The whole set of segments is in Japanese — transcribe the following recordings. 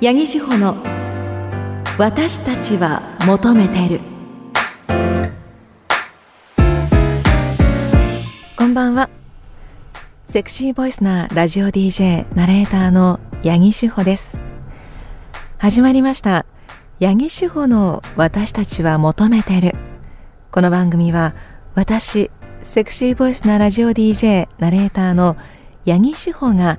八木志保の私たちは求めてる。こんばんは。セクシーボイスなラジオ DJ ナレーターの八木志保です。始まりました。八木志保の私たちは求めてる。この番組は私セクシーボイスなラジオ DJ ナレーターの八木志保が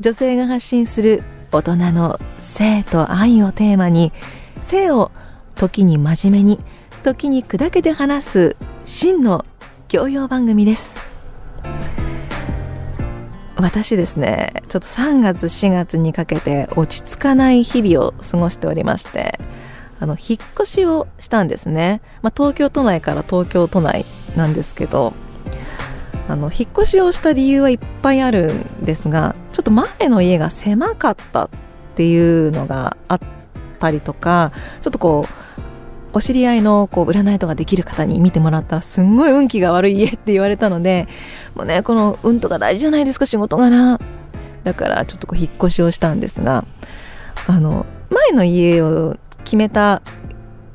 女性が発信する大人の性と愛をテーマに性を時に真面目に時に砕けて話す真の教養番組です。私ですねちょっと3月4月にかけて落ち着かない日々を過ごしておりましてあの引っ越しをしたんですね、まあ、東京都内から東京都内なんですけどあの引っ越しをした理由はいっぱいあるんですがちょっと前の家が狭かったっていうのがあったりとかちょっとこうお知り合いのこう占いとかできる方に見てもらったらすんごい運気が悪い家って言われたのでもうねこの運とか大事じゃないですか仕事柄だからちょっとこう引っ越しをしたんですがあの前の家を決めた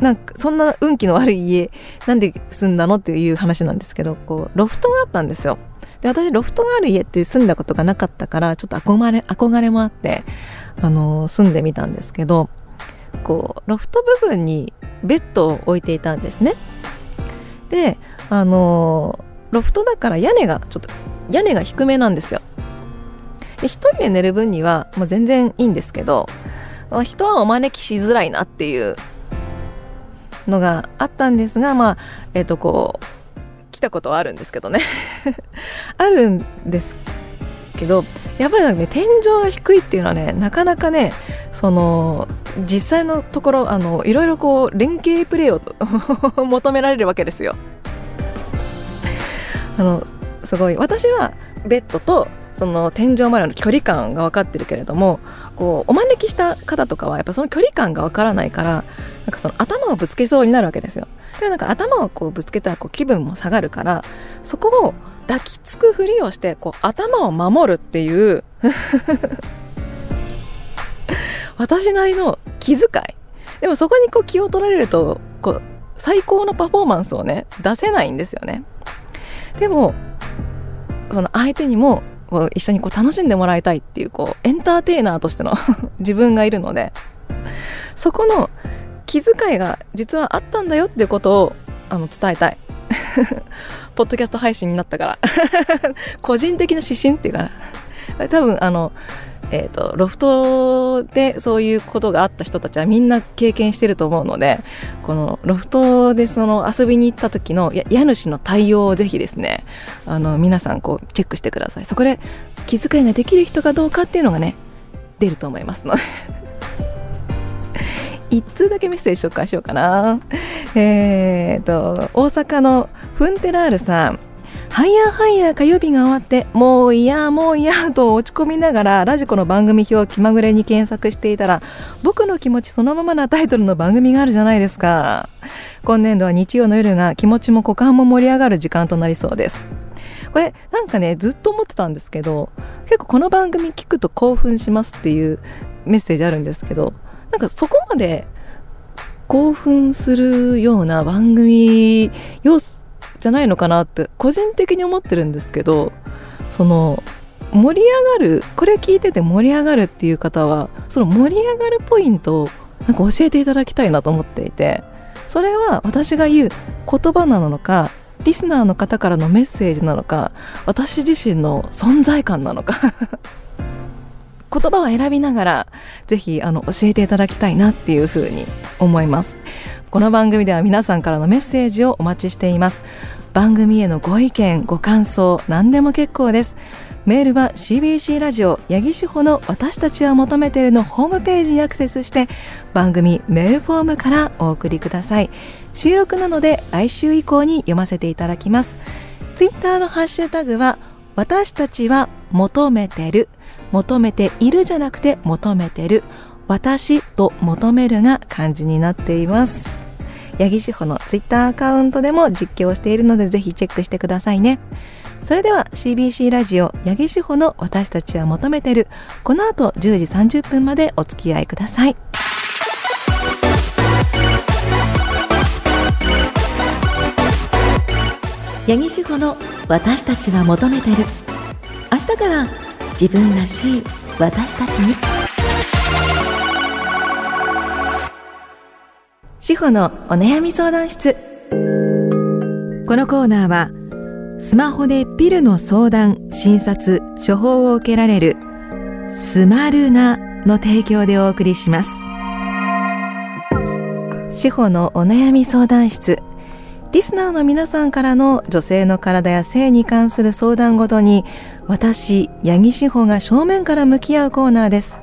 なんかそんな運気の悪い家なんで住んだのっていう話なんですけどこうロフトがあったんですよ。で私ロフトがある家って住んだことがなかったからちょっと憧れ憧れもあってあの住んでみたんですけどこうロフト部分にベッドを置いていたんですね。であのロフトだから屋根がちょっと屋根が低めなんですよ。で一人で寝る分にはもう全然いいんですけど人はお招きしづらいなっていうのがあったんですがまあえっ、ー、とこう来たことはあるんですけどね あるんですけどやっぱりね天井が低いっていうのはねなかなかねその実際のところあのいろいろこう連携プレーを求められるわけですよ。あのすごい私はベッドとその天井までの距離感が分かってるけれどもこうお招きした方とかはやっぱその距離感が分からないからなんかその頭をぶつけそうになるわけですよ。でなんか頭をこうぶつけたらこう気分も下がるからそこを抱きつくふりをしてこう頭を守るっていう 私なりの気遣いでもそこにこう気を取られるとこう最高のパフォーマンスをね出せないんですよねでもその相手にもこう一緒にこう楽しんでもらいたいっていうこうエンターテイナーとしての 自分がいるのでそこの気遣いが実はあったんだよっていうことをあの伝えたい。ポッドキャスト配信になったから。個人的な指針っていうかな。多分あのえーと、ロフトでそういうことがあった人たちはみんな経験してると思うのでこのロフトでその遊びに行った時の家主の対応をぜひですねあの皆さんこうチェックしてください。そこで気遣いができる人かどうかっていうのがね出ると思いますので。一通だけメッセージ紹介しようかな。えーと大阪のフンテラールさん。ハイヤーハイヤー火曜日が終わってもういやもういやと落ち込みながらラジコの番組表を気まぐれに検索していたら僕の気持ちそのままなタイトルの番組があるじゃないですか。今年度は日曜の夜が気持ちも股間も盛り上がる時間となりそうです。これなんかねずっと思ってたんですけど結構この番組聞くと興奮しますっていうメッセージあるんですけどなんかそこまで興奮するような番組要素じゃないのかなって個人的に思ってるんですけどその盛り上がるこれ聞いてて盛り上がるっていう方はその盛り上がるポイントをなんか教えていただきたいなと思っていてそれは私が言う言葉なのかリスナーの方からのメッセージなのか私自身の存在感なのか。言葉を選びながらぜひあの教えていただきたいなっていうふうに思います。この番組では皆さんからのメッセージをお待ちしています。番組へのご意見ご感想何でも結構です。メールは CBC ラジオ八木志保の私たちは求めているのホームページにアクセスして番組メールフォームからお送りください。収録なので来週以降に読ませていただきます。ツイッターのハッシュタグは私たちは求めてる。求めているじゃなくて求めてる。私と求めるが漢字になっています。八木志保のツイッターアカウントでも実況しているのでぜひチェックしてくださいね。それでは CBC ラジオ八木志保の私たちは求めてる。この後10時30分までお付き合いください。八木志保の私たちは求めてる。明日から自分らしい私たちに。志保のお悩み相談室。このコーナーはスマホでピルの相談診察処方を受けられるスマルナの提供でお送りします。志保のお悩み相談室。リスナーの皆さんからの女性の体や性に関する相談ごとに私八木志保が正面から向き合うコーナーです。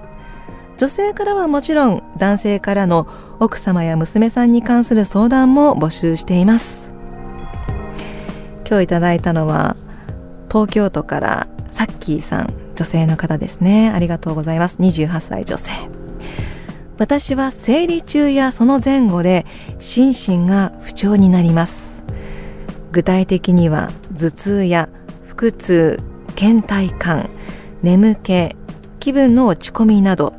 女性からはもちろん男性からの奥様や娘さんに関する相談も募集しています。今日いただいたのは東京都からサッキーさん女性の方ですね。ありがとうございます。28歳女性。私は生理中やその前後で心身が不調になります。具体的には頭痛や腹痛倦怠感眠気気分の落ち込みなど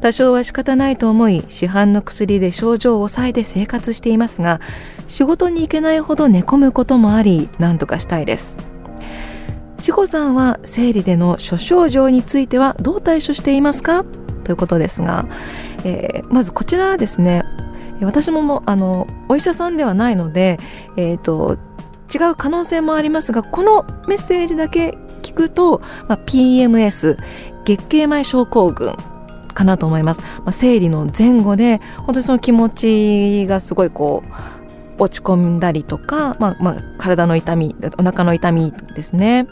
多少は仕方ないと思い市販の薬で症状を抑えて生活していますが仕事に行けないほど寝込むこともあり何とかしたいです。志保さんは生理での諸症状についてはどう対処していますか？ということですがえー、まずこちらですね。私ももあのお医者さんではないので、えーと、違う可能性もありますがこのメッセージだけ聞くと、まあ、PMS 月経前症候群かなと思います、まあ、生理の前後で本当にその気持ちがすごいこう落ち込んだりとか、まあまあ、体の痛みお腹の痛みですね。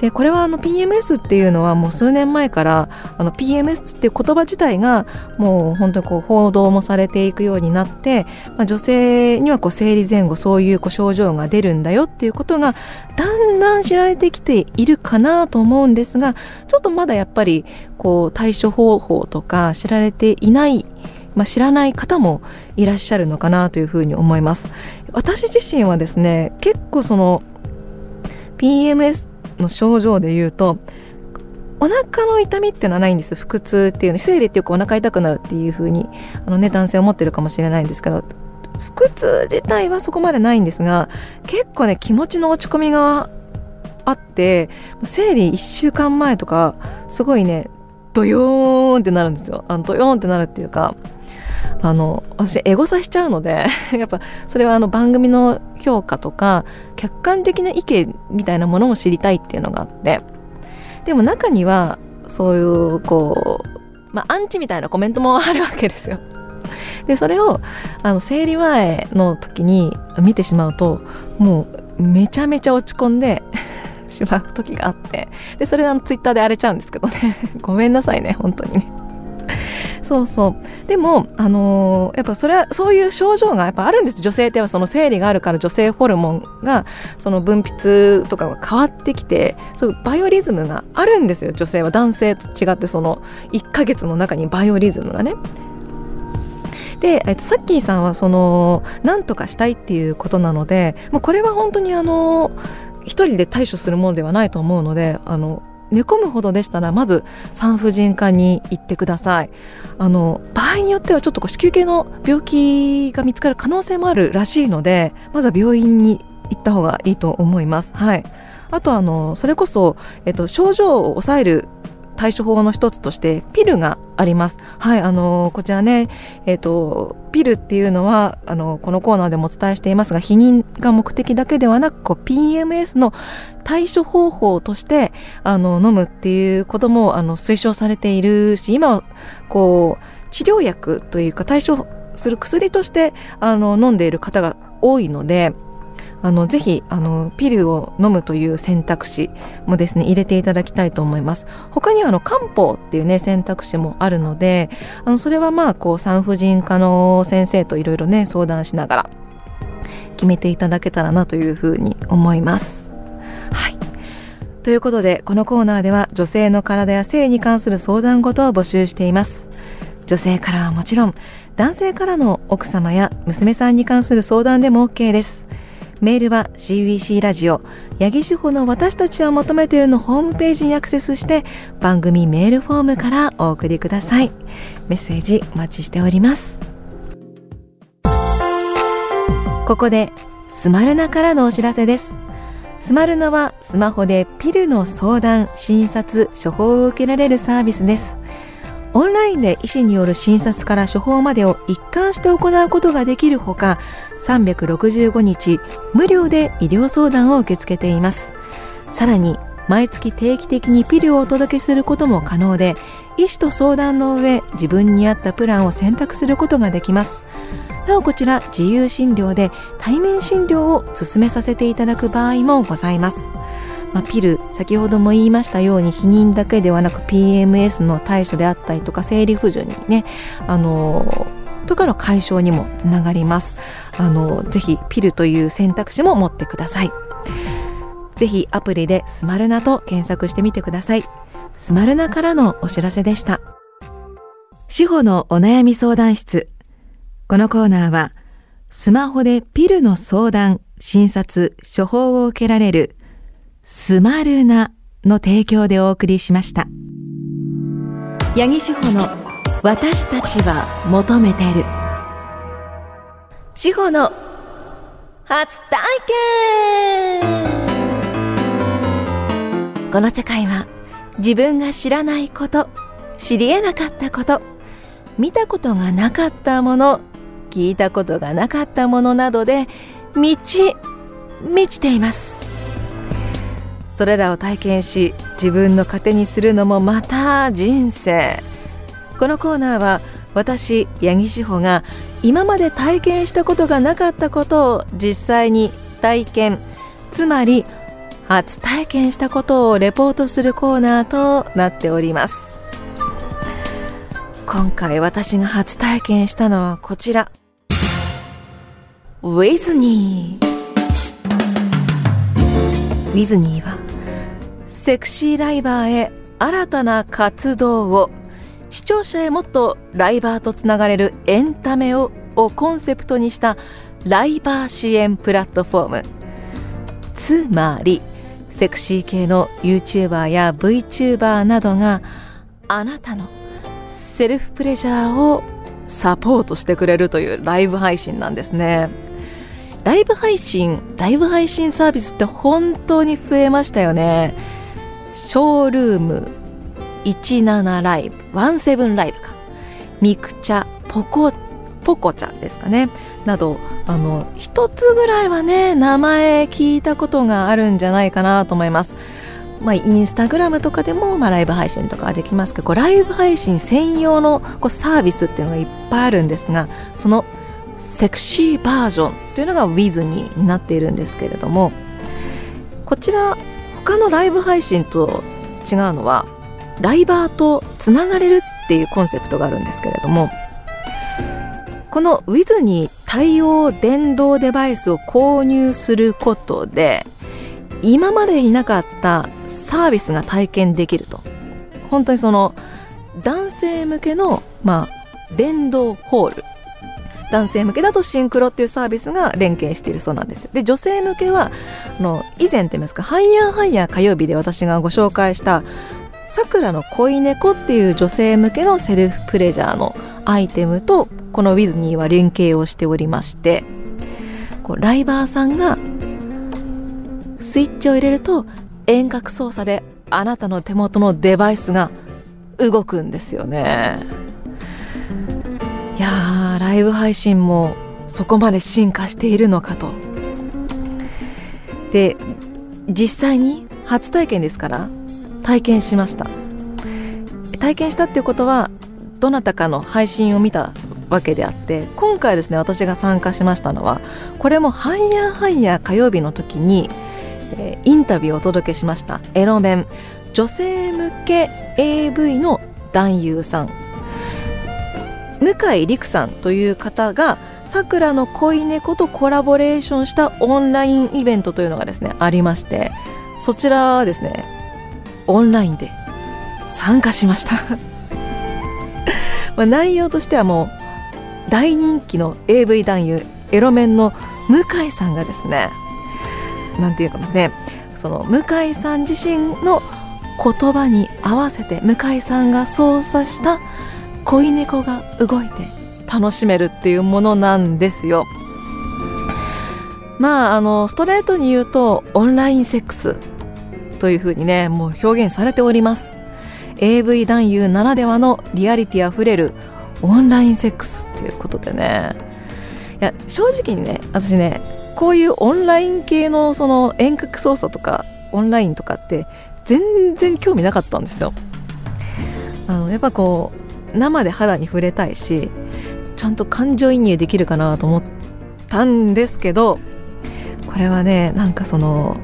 でこれはあの PMS っていうのはもう数年前からあの PMS っていう言葉自体がもう本当にこう報道もされていくようになって、まあ、女性にはこう生理前後そういうこう症状が出るんだよっていうことがだんだん知られてきているかなと思うんですがちょっとまだやっぱりこう対処方法とか知られていないまあ、知らない方もいらっしゃるのかなというふうに思います。私自身はですね結構その PMS の症状で言うとお腹の痛みっていうのはないんです。腹痛っていうの。生理ってよくお腹痛くなるっていう風にあのね男性は思ってるかもしれないんですけど腹痛自体はそこまでないんですが結構ね気持ちの落ち込みがあって生理1週間前とかすごいねドヨーンってなるんですよ。あのドヨーンってなるっていうかあの私エゴサしちゃうので やっぱそれはあの番組の評価とか客観的な意見みたいなものを知りたいっていうのがあってでも中にはそういうこう、まあ、アンチみたいなコメントもあるわけですよ。でそれをあの生理前の時に見てしまうともうめちゃめちゃ落ち込んで しまう時があってでそれであのツイッターで荒れちゃうんですけどねごめんなさいね本当にね。そうそう。でもあのー、やっぱそれはそういう症状がやっぱあるんです。女性ってはその生理があるから女性ホルモンがその分泌とかが変わってきてそうバイオリズムがあるんですよ。女性は男性と違ってその1ヶ月の中にバイオリズムがね。で、えっと、さっきーさんはその何とかしたいっていうことなのでもうこれは本当にあの一人で対処するものではないと思うのであの寝込むほどでしたらまず産婦人科に行ってください。あの場合によってはちょっとこう子宮系の病気が見つかる可能性もあるらしいのでまずは病院に行った方がいいと思います。はい。あとあのそれこそ、えっと、症状を抑える対処法の一つとしてピルがあります。はい、あのこちらね、えっ、ー、とピルっていうのはあのこのコーナーでもお伝えしていますが、避妊が目的だけではなく、こう PMS の対処方法としてあの飲むっていうこともあの推奨されているし、今はこう治療薬というか対処する薬としてあの飲んでいる方が多いので。あのぜひあのピルを飲むという選択肢もですね入れていただきたいと思います。他にはあの漢方っていうね選択肢もあるのであのそれはまあこう産婦人科の先生といろいろね相談しながら決めていただけたらなというふうに思います。はい。ということでこのコーナーでは女性の体や性に関する相談事を募集しています。女性からはもちろん男性からの奥様や娘さんに関する相談でも OK です。メールは CBC ラジオ。八木志保の私たちを求めているのホームページにアクセスして番組メールフォームからお送りください。メッセージお待ちしております。ここでスマルナからのお知らせです。スマルナはスマホでピルの相談診察処方を受けられるサービスです。オンラインで医師による診察から処方までを一貫して行うことができるほか365日無料で医療相談を受け付けています。さらに毎月定期的にピルをお届けすることも可能で医師と相談の上自分に合ったプランを選択することができます。なおこちら自由診療で対面診療を進めさせていただく場合もございます。まあ、ピル先ほども言いましたように避妊だけではなく PMS の対処であったりとか生理不順にねあのとかの解消にもつながります。あのぜひピルという選択肢も持ってください。ぜひアプリでスマルナと検索してみてください。スマルナからのお知らせでした。司法のお悩み相談室。このコーナーはスマホでピルの相談診察処方を受けられるスマルナの提供でお送りしました。八木志保の私たちは求めてる。志保の初体験。この世界は自分が知らないこと知り得なかったこと見たことがなかったもの聞いたことがなかったものなどで満ち満ちています。それらを体験し自分の糧にするのもまた人生。このコーナーは私八木志保が今まで体験したことがなかったことを実際に体験つまり初体験したことをレポートするコーナーとなっております。今回私が初体験したのはこちら。ウィズニーウィズニーはセクシーライバーへ新たな活動を。視聴者へもっとライバーとつながれるエンタメををコンセプトにしたライバー支援プラットフォーム。つまりセクシー系の YouTuber や VTuber などがあなたのセルフプレジャーをサポートしてくれるというライブ配信なんですね。ライブ配信ライブ配信サービスって本当に増えましたよね。ショールーム17ライブ17ライブか。ミクチャポコポコちゃんですかね。などあの一つぐらいはね名前聞いたことがあるんじゃないかなと思います。まあ、インスタグラムとかでも、まあ、ライブ配信とかできますけどライブ配信専用のこうサービスっていうのがいっぱいあるんですがそのセクシーバージョンっていうのが w i ズになっているんですけれどもこちら他のライブ配信と違うのはライバーとつながれるっていうコンセプトがあるんですけれどもこの Wiz に対応電動デバイスを購入することで今までになかったサービスが体験できると。本当にその男性向けの、まあ、電動ホール。男性向けだとシンクロっていうサービスが連携しているそうなんですよ。で女性向けはあの以前と言いますかハイヤーハイヤー火曜日で私がご紹介したさくらの恋猫っていう女性向けのセルフプレジャーのアイテムとこのウィズニーは連携をしておりましてこうライバーさんがスイッチを入れると遠隔操作であなたの手元のデバイスが動くんですよね。いやライブ配信もそこまで進化しているのかと。で実際に初体験ですから体験しました。体験したっていうことはどなたかの配信を見たわけであって今回ですね私が参加しましたのはこれも「ハイヤーハイヤー火曜日」の時に、えー、インタビューをお届けしましたエロメン女性向け AV の男優さん。向井陸さんという方がさくらの恋猫とコラボレーションしたオンラインイベントというのがですねありましてそちらはですねオンラインで参加しました まあ、内容としてはもう大人気の AV 男優エロメンの向井さんがですねなんていうかですねその向井さん自身の言葉に合わせて向井さんが操作した恋猫が動いて楽しめるっていうものなんですよ。まああのストレートに言うとオンラインセックスというふうにねもう表現されております。AV 男優ならではのリアリティあふれるオンラインセックスっていうことでね。いや正直にね私ねこういうオンライン系のその遠隔操作とかオンラインとかって全然興味なかったんですよ。あのやっぱこう生で肌に触れたいしちゃんと感情移入できるかなと思ったんですけどこれはねなんかその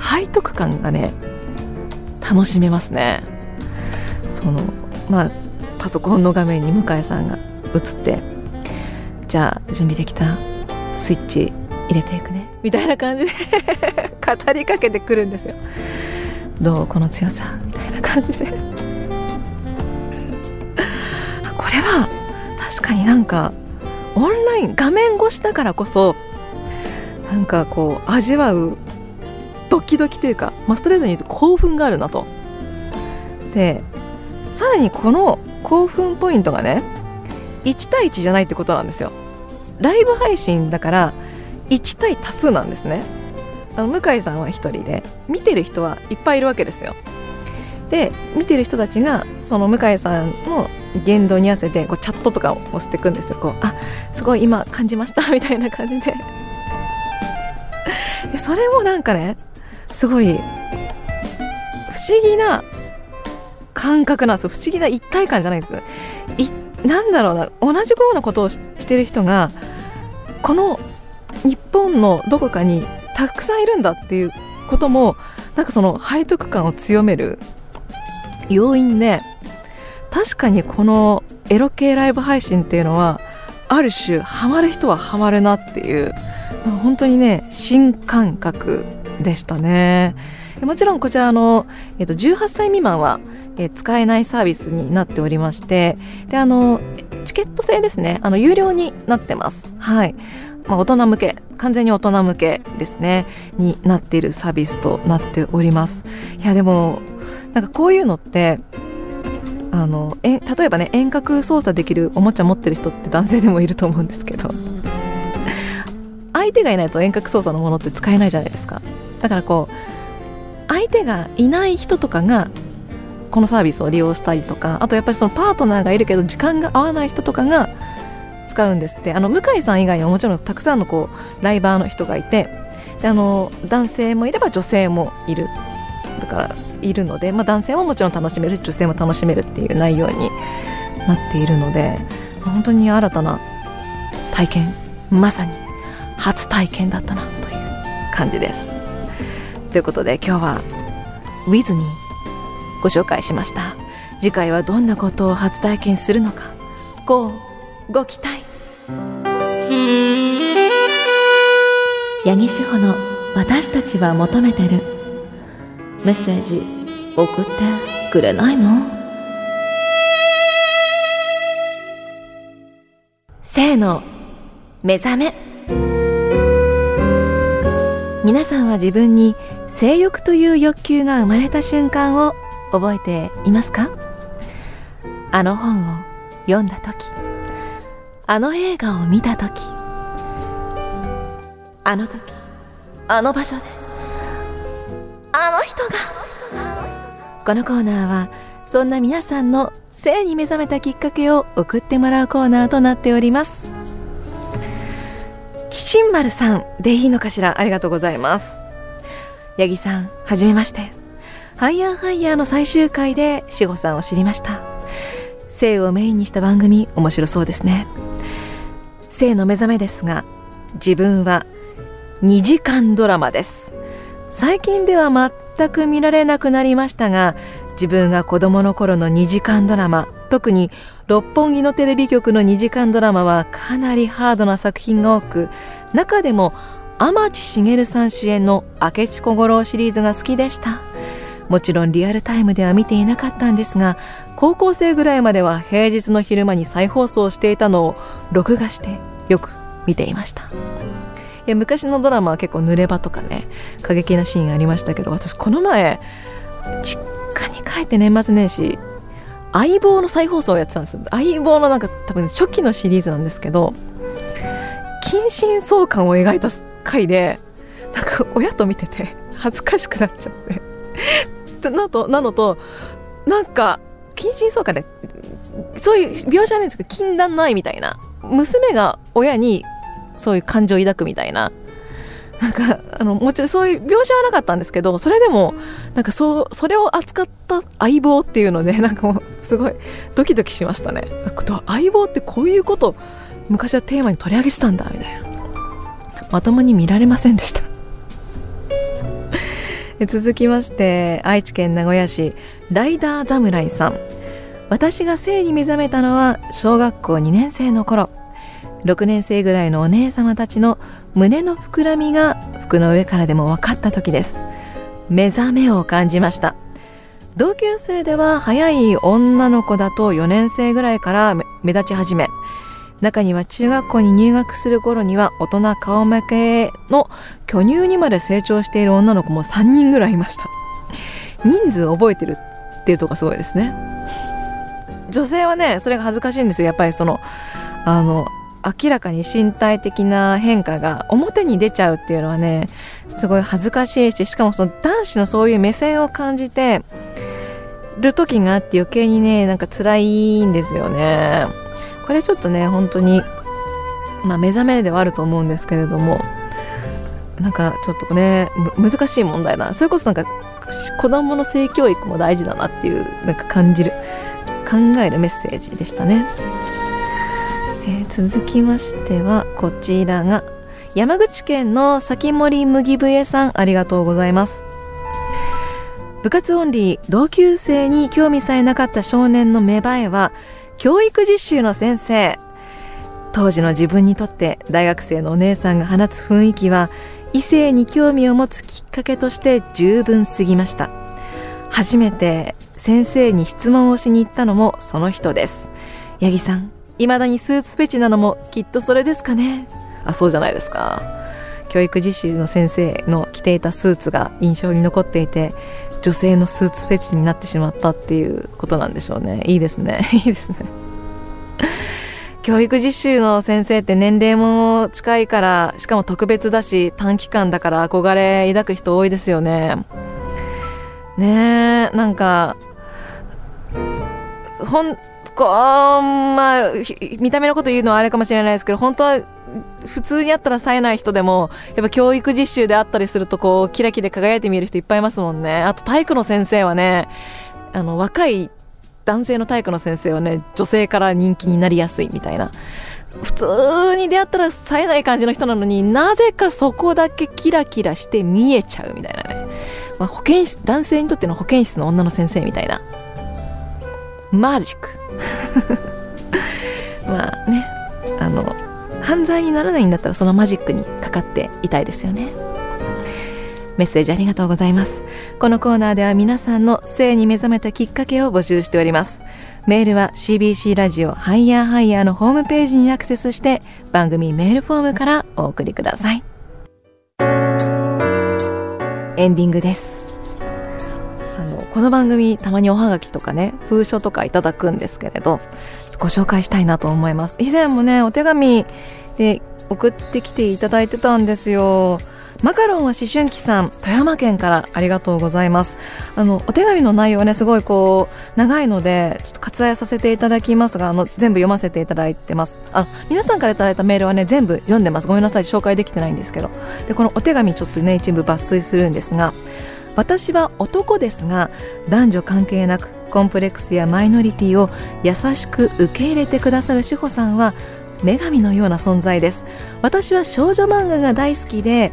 背徳感がね楽しめますね。そのまあパソコンの画面に向井さんが映ってじゃあ準備できたスイッチ入れていくねみたいな感じで 語りかけてくるんですよ。どうこの強さみたいな感じで。これは確かになんかオンライン画面越しだからこそなんかこう味わうドキドキというか、まあ、ストレートに言うと興奮があるなと。でさらにこの興奮ポイントがね1対1じゃないってことなんですよ。ライブ配信だから1対多数なんですね。あの向井さんは1人で見てる人はいっぱいいるわけですよ。で見てる人たちがその向井さんの言動に合わせてこうチャットとかを押していくんですよ。こうあすごい今感じましたみたいな感じでそれもなんかねすごい不思議な感覚なんですよ。不思議な一体感じゃないです。いなんだろうな。同じようなことをしてる人がこの日本のどこかにたくさんいるんだっていうこともなんかその背徳感を強める要因で確かにこのエロ系ライブ配信っていうのはある種ハマる人はハマるなっていう本当にね新感覚でしたね。もちろんこちらの、えー、と18歳未満は、えー、使えないサービスになっておりましてであのチケット制ですね。あの有料になってます。はい。まあ、大人向け完全に大人向けですね。になっているサービスとなっております。いやでもなんかこういうのってあのえ例えばね遠隔操作できるおもちゃ持ってる人って男性でもいると思うんですけど。相手がいないと遠隔操作のものって使えないじゃないですか。だからこう相手がいない人とかがこのサービスを利用したりとかあとやっぱりそのパートナーがいるけど時間が合わない人とかが使うんですって。あの向井さん以外にはもちろんたくさんのこうライバーの人がいてであの男性もいれば女性もいるだからいるので、まあ、男性ももちろん楽しめる女性も楽しめるっていう内容になっているので本当に新たな体験まさに初体験だったなという感じです。ということで今日は「With にご紹介しました。次回はどんなことを初体験するのかごご期待。八木志保の「私たちは求めてる」メッセージ送ってくれないの？せーの目覚め。皆さんは自分に性欲という欲求が生まれた瞬間を覚えていますか？あの本を読んだ時あの映画を見た時あの時あの場所であの人が。このコーナーはそんな皆さんの性に目覚めたきっかけを送ってもらうコーナーとなっております。きしんまるさんでいいのかしら？ありがとうございます。八木さんはじめまして。ハイヤーハイヤーの最終回で志保さんを知りました。性をメインにした番組面白そうですね。性の目覚めですが自分は2時間ドラマです。最近では全く見られなくなりましたが自分が子供の頃の2時間ドラマ特に六本木のテレビ局の2時間ドラマはかなりハードな作品が多く中でも天地茂さん主演の明智小五郎シリーズが好きでした。もちろんリアルタイムでは見ていなかったんですが高校生ぐらいまでは平日の昼間に再放送していたのを録画してよく見ていました。いや昔のドラマは結構濡れ場とかね過激なシーンありましたけど私この前実家に帰って年末年始相棒の再放送をやってたんです。相棒のなんか多分初期のシリーズなんですけど近親相関を描いた回でなんか親と見てて恥ずかしくなっちゃってなとなのとなんか近親相関でそういう描写なんですけど禁断の愛みたいな娘が親にそういう感情を抱くみたいななんかあのもちろんそういう描写はなかったんですけどそれでもなんかそうそれを扱った相棒っていうのでなんかもうすごいドキドキしましたね相棒ってこういうこと昔はテーマに取り上げてたんだみたいな。まともに見られませんでした。続きまして愛知県名古屋市ライダー侍さん。私が性に目覚めたのは小学校2年生の頃。6年生ぐらいのお姉様たちの胸の膨らみが服の上からでも分かった時です。目覚めを感じました。同級生では早い女の子だと4年生ぐらいから目立ち始め中には中学校に入学する頃には大人顔負けの巨乳にまで成長している女の子も3人ぐらいいました。人数覚えてるっていうとこすごいですね。女性はねそれが恥ずかしいんですよ。やっぱりそのあの明らかに身体的な変化が表に出ちゃうっていうのはねすごい恥ずかしいししかもその男子のそういう目線を感じてる時があって余計にねなんか辛いんですよね。これちょっとね本当にまあ目覚めではあると思うんですけれどもなんかちょっとね難しい問題だそれこそなんか子供の性教育も大事だなっていうなんか感じる考えるメッセージでしたね。えー、続きましてはこちらが山口県の先森麦笛さんありがとうございます部活オンリー同級生に興味さえなかった少年の芽生えは教育実習の先生。当時の自分にとって大学生のお姉さんが放つ雰囲気は異性に興味を持つきっかけとして十分すぎました。初めて先生に質問をしに行ったのもその人です。八木さん未だにスーツフェチなのもきっとそれですかね。あそうじゃないですか。教育実習の先生の着ていたスーツが印象に残っていて女性のスーツフェチになってしまったっていうことなんでしょうね。いいですね。いいですね。教育実習の先生って年齢も近いからしかも特別だし短期間だから憧れ抱く人多いですよね。ねえなんかほんこうまあ見た目のこと言うのはあれかもしれないですけど本当は普通にあったら冴えない人でもやっぱ教育実習であったりするとこうキラキラ輝いて見える人いっぱいいますもんね。あと体育の先生はねあの若い男性の体育の先生はね女性から人気になりやすいみたいな。普通に出会ったら冴えない感じの人なのになぜかそこだけキラキラして見えちゃうみたいなね、まあ、保健室男性にとっての保健室の女の先生みたいな。マジック。まあねあの犯罪にならないんだったらそのマジックにかかっていたいですよね。メッセージありがとうございます。このコーナーでは皆さんの性に目覚めたきっかけを募集しております。メールは CBC ラジオハイヤーハイヤーのホームページにアクセスして番組メールフォームからお送りください。エンディングです。この番組たまにおはがきとかね封書とかいただくんですけれどご紹介したいなと思います。以前もねお手紙で送ってきていただいてたんですよ。マカロンは思春期さん富山県からありがとうございます。あのお手紙の内容はねすごいこう長いのでちょっと割愛させていただきますがあの全部読ませていただいてます。あ皆さんからいただいたメールはね全部読んでます。ごめんなさい紹介できてないんですけど。でこのお手紙ちょっとね一部抜粋するんですが私は男ですが男女関係なくコンプレックスやマイノリティを優しく受け入れてくださる志保さんは女神のような存在です。私は少女漫画が大好きで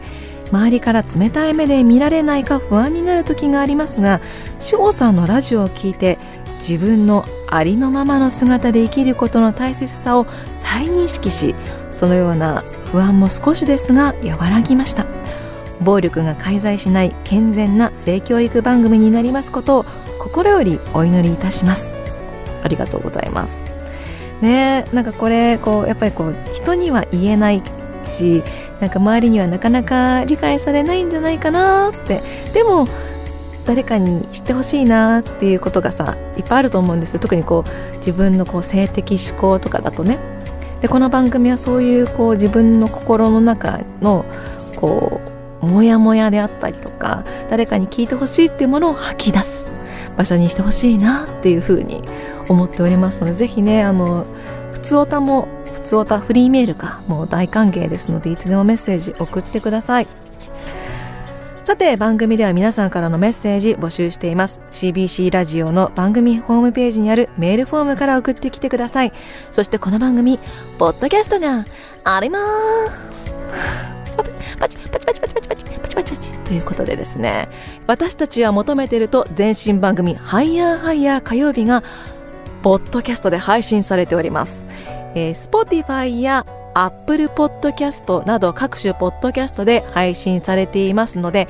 周りから冷たい目で見られないか不安になる時がありますが志保さんのラジオを聞いて自分のありのままの姿で生きることの大切さを再認識しそのような不安も少しですが和らぎました暴力が介在しない健全な性教育番組になりますことを心よりお祈りいたします。ありがとうございます。ねなんかこれこうやっぱりこう人には言えないしなんか周りにはなかなか理解されないんじゃないかなって。でも誰かに知ってほしいなっていうことがさいっぱいあると思うんですよ。特にこう自分のこう性的思考とかだとね。でこの番組はそういうこう自分の心の中のこうモヤモヤであったりとか誰かに聞いてほしいっていうものを吐き出す。場所にしてほしいなっていうふうに思っておりますのでぜひねあの普通おたも普通おたフリーメールかもう大歓迎ですのでいつでもメッセージ送ってください。さて番組では皆さんからのメッセージ募集しています。CBC ラジオの番組ホームページにあるメールフォームから送ってきてください。そしてこの番組ポッドキャストがあります。パチパチパチパチパチパチパチパチパチパチということでですね私たちは求めていると全身番組ハイヤーハイヤー火曜日がポッドキャストで配信されております、えー、Spotify や Apple Podcast など各種ポッドキャストで配信されていますので、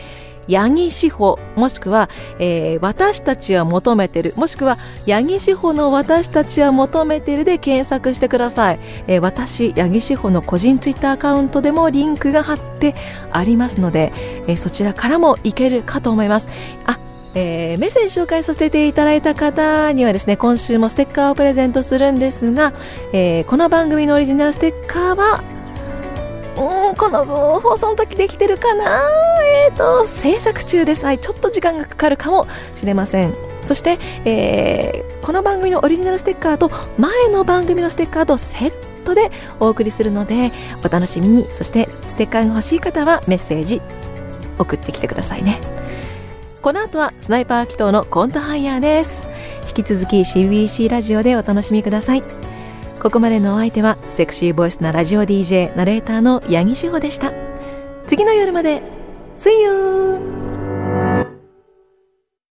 八木志保もしくは、えー、私たちは求めてる。もしくは八木志保の私たちは求めてるで検索してください、えー、私八木志保の個人ツイッターアカウントでもリンクが貼ってありますので、えー、そちらからもいけるかと思います。あえー、メッセージ紹介させていただいた方にはですね今週もステッカーをプレゼントするんですが、えー、この番組のオリジナルステッカーはうんこの放送の時できてるかな？えっ、ー、と制作中です。はいちょっと時間がかかるかもしれません。そして、えー、この番組のオリジナルステッカーと前の番組のステッカーとセットでお送りするのでお楽しみに。そしてステッカーが欲しい方はメッセージ送ってきてくださいね。この後はスナイパー祈祷のコントハイヤーです。引き続き CBC ラジオでお楽しみください。ここまでのお相手はセクシーボイスなラジオ DJ ナレーターの八木志保でした次の夜まで See you!